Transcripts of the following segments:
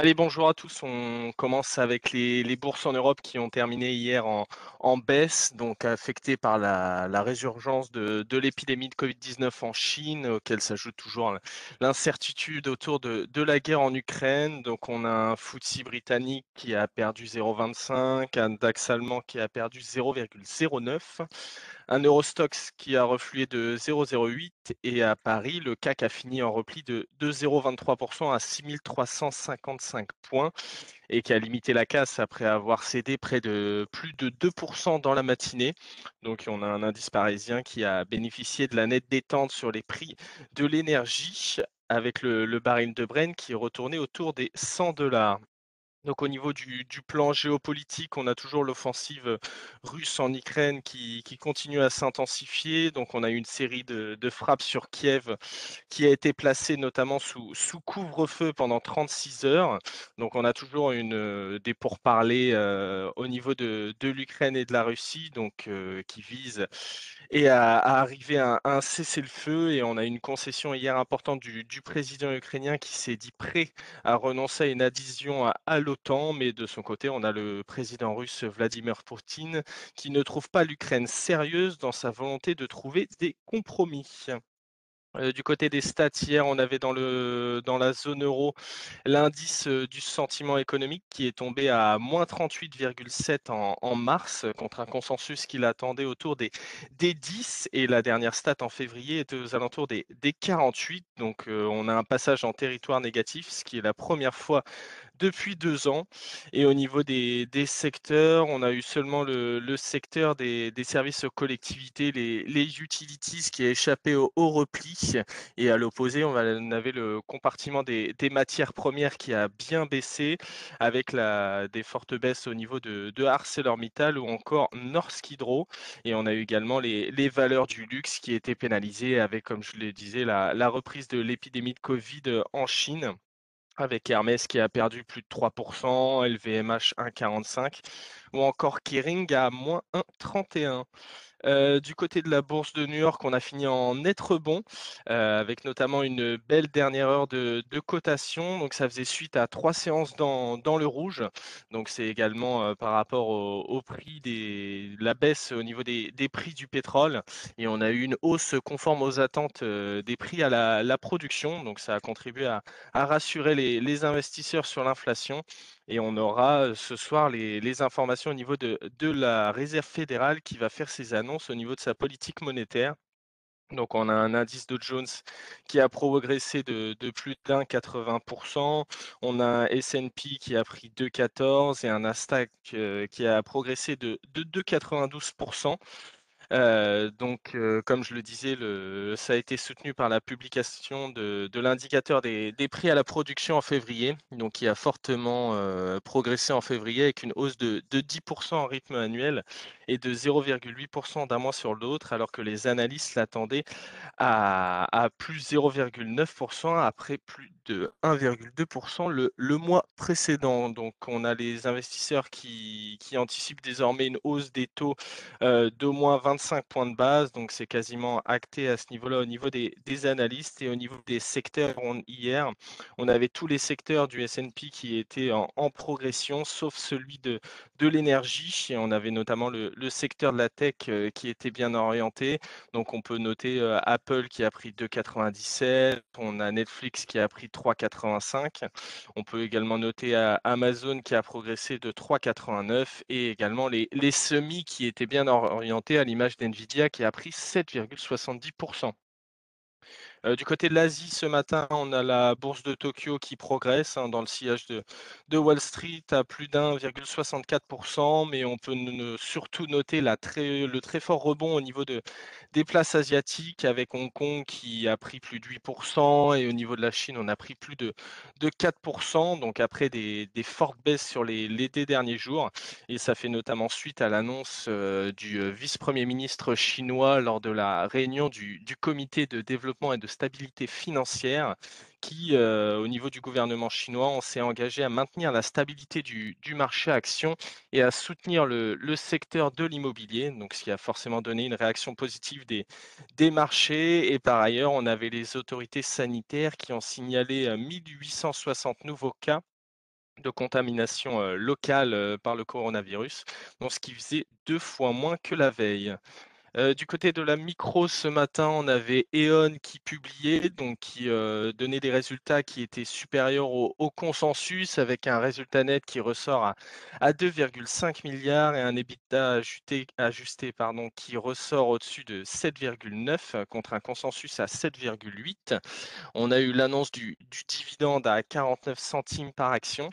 Allez, bonjour à tous. On commence avec les, bourses en Europe qui ont terminé hier en, baisse, donc affectées par la, résurgence de, l'épidémie de Covid-19 en Chine, auquel s'ajoute toujours l'incertitude autour de, la guerre en Ukraine. Donc on a un FTSE britannique qui a perdu 0,25, un DAX allemand qui a perdu 0,09 un Eurostox qui a reflué de 0,08 et à Paris, le CAC a fini en repli de, 0,23% à 6355 points et qui a limité la casse après avoir cédé près de plus de 2% dans la matinée. Donc on a un indice parisien qui a bénéficié de la nette détente sur les prix de l'énergie avec le, le baril de Brent qui est retourné autour des 100 dollars. Donc au niveau du, plan géopolitique, on a toujours l'offensive russe en Ukraine qui, continue à s'intensifier. Donc on a eu une série de, frappes sur Kiev qui a été placée notamment sous, couvre-feu pendant 36 heures. Donc on a toujours une, des pourparlers euh, au niveau de, l'Ukraine et de la Russie, donc euh, qui visent et à, arriver à un, cessez-le-feu. Et on a une concession hier importante du, du président ukrainien qui s'est dit prêt à renoncer à une adhésion à, à mais de son côté, on a le président russe Vladimir Poutine qui ne trouve pas l'Ukraine sérieuse dans sa volonté de trouver des compromis. Euh, du côté des stats, hier, on avait dans, le, dans la zone euro l'indice euh, du sentiment économique qui est tombé à moins 38,7 en, mars, contre un consensus qu'il attendait autour des, des 10. Et la dernière stat en février était aux alentours des, des 48. Donc euh, on a un passage en territoire négatif, ce qui est la première fois depuis deux ans. Et au niveau des, secteurs, on a eu seulement le, secteur des, services aux collectivités, les, utilities, qui a échappé au, au repli. Et à l'opposé, on, avait le compartiment des, matières premières qui a bien baissé, avec des fortes baisses au niveau de, ArcelorMittal ou encore Norsk Hydro. Et on a eu également les, valeurs du luxe qui étaient pénalisées avec, comme je le disais, la reprise de l'épidémie de Covid en Chine avec Hermès qui a perdu plus de 3%, LVMH 1,45% ou encore Kering à moins 1,31. Euh, du côté de la bourse de New York, on a fini en net rebond, euh, avec notamment une belle dernière heure de, de, cotation. Donc ça faisait suite à trois séances dans, le rouge. Donc c'est également euh, par rapport au, prix des la baisse au niveau des, prix du pétrole. Et on a eu une hausse conforme aux attentes des prix à la, production. Donc ça a contribué à, rassurer les investisseurs sur l'inflation. Et on aura ce soir les, informations au niveau de, de, la Réserve fédérale qui va faire ses annonces au niveau de sa politique monétaire. Donc on a un indice de Jones qui a progressé de, de plus d'un 80%, on a un S&P qui a pris 2,14% et un Nasdaq qui a progressé de, de 2,92%. Donc, comme je le disais, le, ça a été soutenu par la publication de, l'indicateur des, prix à la production en février, donc qui a fortement progressé en février avec une hausse de, de 10% en rythme annuel et de 0,8% d'un mois sur l'autre, alors que les analystes l'attendaient à, à, plus 0,9% après plus de 1,2% le, le, mois précédent. Donc, on a les investisseurs qui, qui anticipent désormais une hausse des taux euh, d'au moins 20 25 points de base, donc c'est quasiment acté à ce niveau-là au niveau des, des, analystes et au niveau des secteurs. Hier, on avait tous les secteurs du S&P qui étaient en, progression, sauf celui de, de l'énergie. On avait notamment le, le, secteur de la tech qui était bien orienté. Donc on peut noter Apple qui a pris 2,97, on a Netflix qui a pris 3,85. On peut également noter Amazon qui a progressé de 3,89 et également les, les semis qui étaient bien orientés à l'image d'NVIDIA qui a pris 7,70%. Euh, du côté de l'Asie, ce matin, on a la bourse de Tokyo qui progresse hein, dans le sillage de, Wall Street à plus d'1,64%, mais on peut surtout noter le très fort rebond au niveau de, des places asiatiques avec Hong Kong qui a pris plus de 8% et au niveau de la Chine, on a pris plus de, de 4%, donc après des, des fortes baisses sur les, les derniers jours. Et ça fait notamment suite à l'annonce euh, du euh, vice-premier ministre chinois lors de la réunion du, du comité de développement et de stabilité financière qui, euh, au niveau du gouvernement chinois, on s'est engagé à maintenir la stabilité du, du marché action et à soutenir le, le secteur de l'immobilier, donc ce qui a forcément donné une réaction positive des, des marchés. Et par ailleurs, on avait les autorités sanitaires qui ont signalé 1860 nouveaux cas de contamination euh, locale euh, par le coronavirus, donc ce qui faisait deux fois moins que la veille. Du côté de la micro ce matin, on avait E.ON qui publiait, donc qui, donnait des résultats qui étaient supérieurs au consensus avec un résultat net qui ressort à à 2,5 et un EBITDA ajuté ajusté pardon, qui ressort au-dessus de 7,9 contre un consensus à 7,8. On a eu l'annonce du du dividende à 49 centimes par action.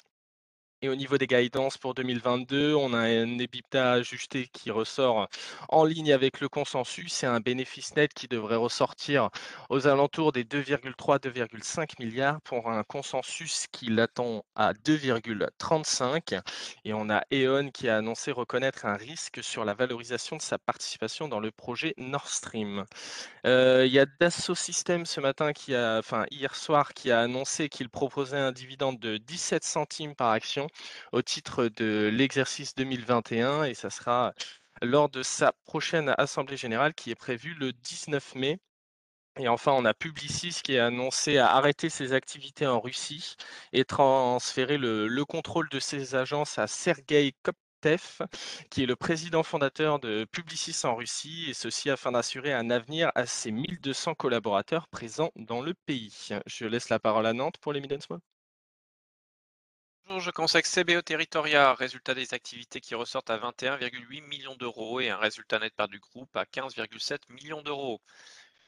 Et au niveau des guidances pour 2022, on a un EBITDA ajusté qui ressort en ligne avec le consensus et un bénéfice net qui devrait ressortir aux alentours des 2,3-2,5 milliards pour un consensus qui l'attend à 2,35. Et on a E.ON qui a annoncé reconnaître un risque sur la valorisation de sa participation dans le projet Nord Stream. Euh, il y a Dassault Systèmes ce matin qui a, enfin hier soir, qui a annoncé qu'il proposait un dividende de 17 centimes par action au titre de l'exercice 2021 et ça sera lors de sa prochaine assemblée générale qui est prévue le 19 mai. Et enfin, on a Publicis qui a annoncé à arrêter ses activités en Russie et transférer le, le contrôle de ses agences à Sergei Kop qui est le président fondateur de Publicis en Russie, et ceci afin d'assurer un avenir à ses 1200 collaborateurs présents dans le pays. Je laisse la parole à Nantes pour les Mid Bonjour, je conseille CBO Territoria, résultat des activités qui ressortent à 21,8 millions d'euros et un résultat net par du groupe à 15,7 millions d'euros.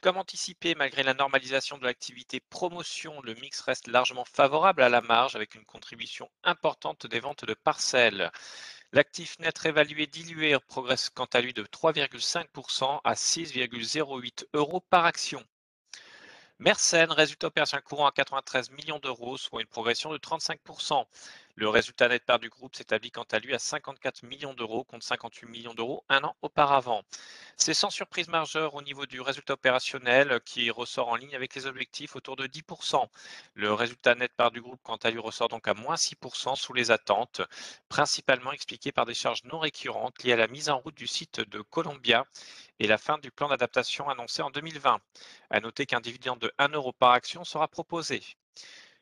Comme anticipé, malgré la normalisation de l'activité promotion, le mix reste largement favorable à la marge avec une contribution importante des ventes de parcelles. L'actif net réévalué dilué progresse quant à lui de 3,5% à 6,08 euros par action. Mersenne, résultat opérationnel courant à 93 millions d'euros, soit une progression de 35%. Le résultat net part du groupe s'établit quant à lui à 54 millions d'euros contre 58 millions d'euros un an auparavant. C'est sans surprise majeure au niveau du résultat opérationnel qui ressort en ligne avec les objectifs autour de 10%. Le résultat net part du groupe quant à lui ressort donc à moins 6% sous les attentes, principalement expliqué par des charges non récurrentes liées à la mise en route du site de Columbia et la fin du plan d'adaptation annoncé en 2020. À noter qu'un dividende de 1 euro par action sera proposé.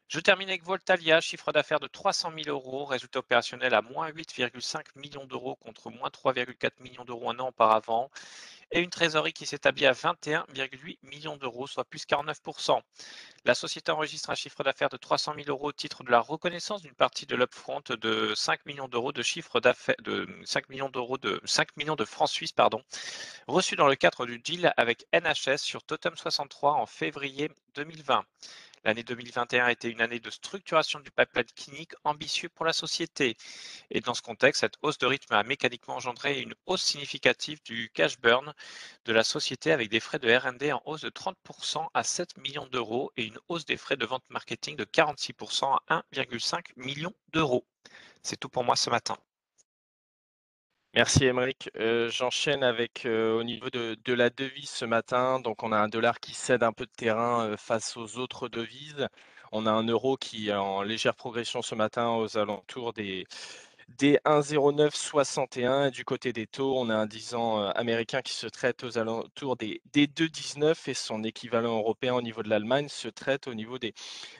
Je termine avec Voltalia, chiffre d'affaires de 300 000 euros, résultat opérationnel à moins 8,5 millions d'euros contre moins 3,4 millions d'euros un an auparavant, et une trésorerie qui s'établit à 21,8 millions d'euros, soit plus 49%. La société enregistre un chiffre d'affaires de 300 000 euros au titre de la reconnaissance d'une partie de l'upfront de 5 millions d'euros de chiffre d'affaires de 5 millions d'euros de 5 millions de francs suisses, pardon, reçu dans le cadre du deal avec NHS sur Totem 63 en février 2020. L'année 2021 a été une année de structuration du pipeline clinique ambitieux pour la société. Et dans ce contexte, cette hausse de rythme a mécaniquement engendré une hausse significative du cash burn de la société avec des frais de R&D en hausse de 30% à 7 millions d'euros et une hausse des frais de vente marketing de 46% à 1,5 million d'euros. C'est tout pour moi ce matin. Merci Émeric. Euh, j'enchaîne avec euh, au niveau de, la devise ce matin. Donc on a un dollar qui cède un peu de terrain euh, face aux autres devises. On a un euro qui est en légère progression ce matin aux alentours des des 1,0961 et du côté des taux, on a un 10 ans euh, américain qui se traite aux alentours des, des 2,19 et son équivalent européen au niveau de l'Allemagne se traite au niveau des,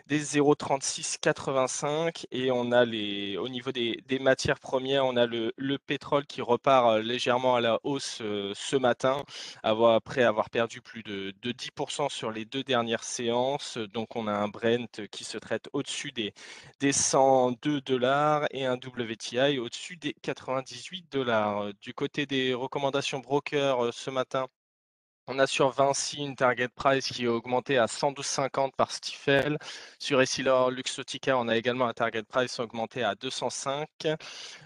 des 0,3685 et on a les, au niveau des, matières premières, on a le, le, pétrole qui repart euh, légèrement à la hausse euh, ce matin après avoir perdu plus de, de 10% sur les deux dernières séances. Donc on a un Brent qui se traite au-dessus des, des 102 dollars et un WTI au-dessus des 98 dollars. Du côté des recommandations broker ce matin, on a sur Vinci une target price qui est augmentée à 112,50 par Stifel. Sur Essilor Luxotica, on a également un target price augmenté à 205,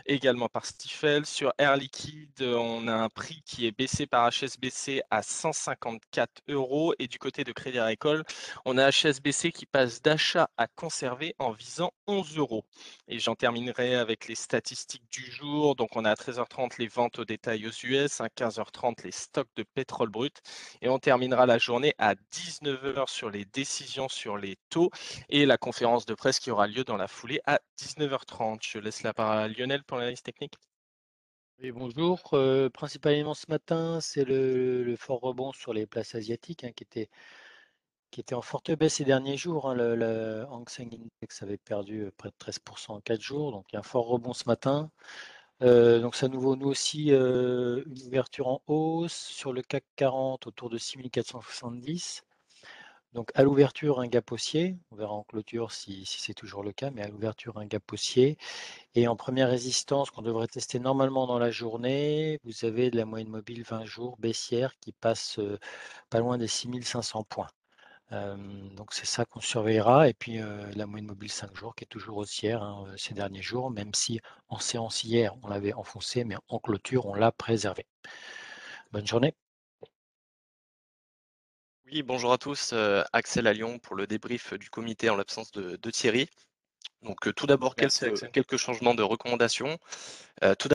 également par Stifel. Sur Air Liquide, on a un prix qui est baissé par HSBC à 154 euros. Et du côté de Crédit Agricole, on a HSBC qui passe d'achat à conserver en visant 11 euros. Et j'en terminerai avec les statistiques du jour. Donc on a à 13h30 les ventes au détail aux US, à 15h30 les stocks de pétrole brut et on terminera la journée à 19h sur les décisions sur les taux et la conférence de presse qui aura lieu dans la foulée à 19h30. Je laisse la parole à Lionel pour l'analyse technique. Oui, bonjour. Euh, principalement ce matin, c'est le, fort rebond sur les places asiatiques hein, qui était qui était en forte baisse ces derniers jours. Hein. Le, le, Hang Seng Index avait perdu près de 13% en 4 jours, donc il y a un fort rebond ce matin. Euh, donc ça nous vaut nous aussi euh, une ouverture en hausse sur le CAC 40 autour de 6470. Donc à l'ouverture un gap haussier, on verra en clôture si, c'est toujours le cas, mais à l'ouverture un gap haussier. Et en première résistance qu'on devrait tester normalement dans la journée, vous avez de la moyenne mobile 20 jours baissière qui passe euh, pas loin des 6500 points donc c'est ça qu'on surveillera. Et puis la moyenne mobile 5 jours qui est toujours haussière hein, ces derniers jours, même si en séance hier on l'avait enfoncé, mais en clôture on l'a préservé. Bonne journée. Oui, bonjour à tous. Axel à Lyon pour le débrief du comité en l'absence de, Thierry. Donc tout d'abord quelques, quelques, changements de recommandations. tout